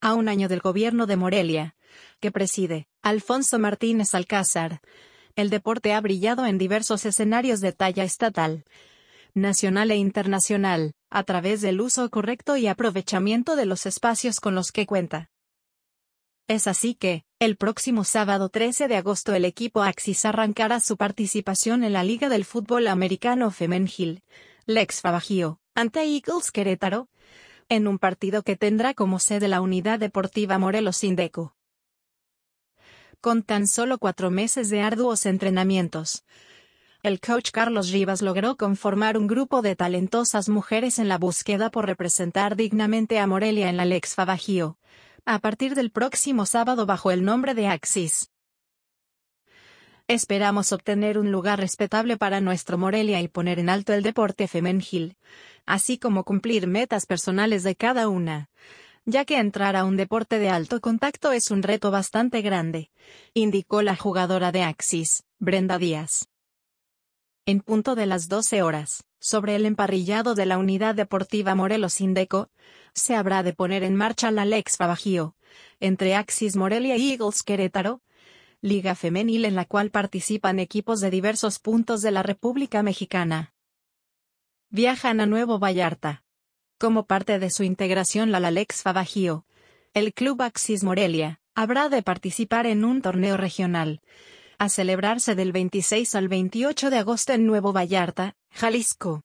a un año del gobierno de Morelia, que preside Alfonso Martínez Alcázar. El deporte ha brillado en diversos escenarios de talla estatal, nacional e internacional, a través del uso correcto y aprovechamiento de los espacios con los que cuenta. Es así que, el próximo sábado 13 de agosto el equipo Axis arrancará su participación en la Liga del Fútbol Americano Femenil, Lex Fabajío, ante Eagles Querétaro, en un partido que tendrá como sede la Unidad Deportiva Morelos Indeco. Con tan solo cuatro meses de arduos entrenamientos, el coach Carlos Rivas logró conformar un grupo de talentosas mujeres en la búsqueda por representar dignamente a Morelia en la Lex Fabajío, a partir del próximo sábado bajo el nombre de Axis. Esperamos obtener un lugar respetable para nuestro Morelia y poner en alto el deporte femenil, así como cumplir metas personales de cada una, ya que entrar a un deporte de alto contacto es un reto bastante grande, indicó la jugadora de Axis, Brenda Díaz. En punto de las 12 horas, sobre el emparrillado de la Unidad Deportiva Morelos Indeco, se habrá de poner en marcha la Lex Fabajío, entre Axis Morelia y Eagles Querétaro, liga femenil en la cual participan equipos de diversos puntos de la República Mexicana. Viajan a Nuevo Vallarta. Como parte de su integración la Lex Fabajío, el Club Axis Morelia, habrá de participar en un torneo regional, a celebrarse del 26 al 28 de agosto en Nuevo Vallarta, Jalisco.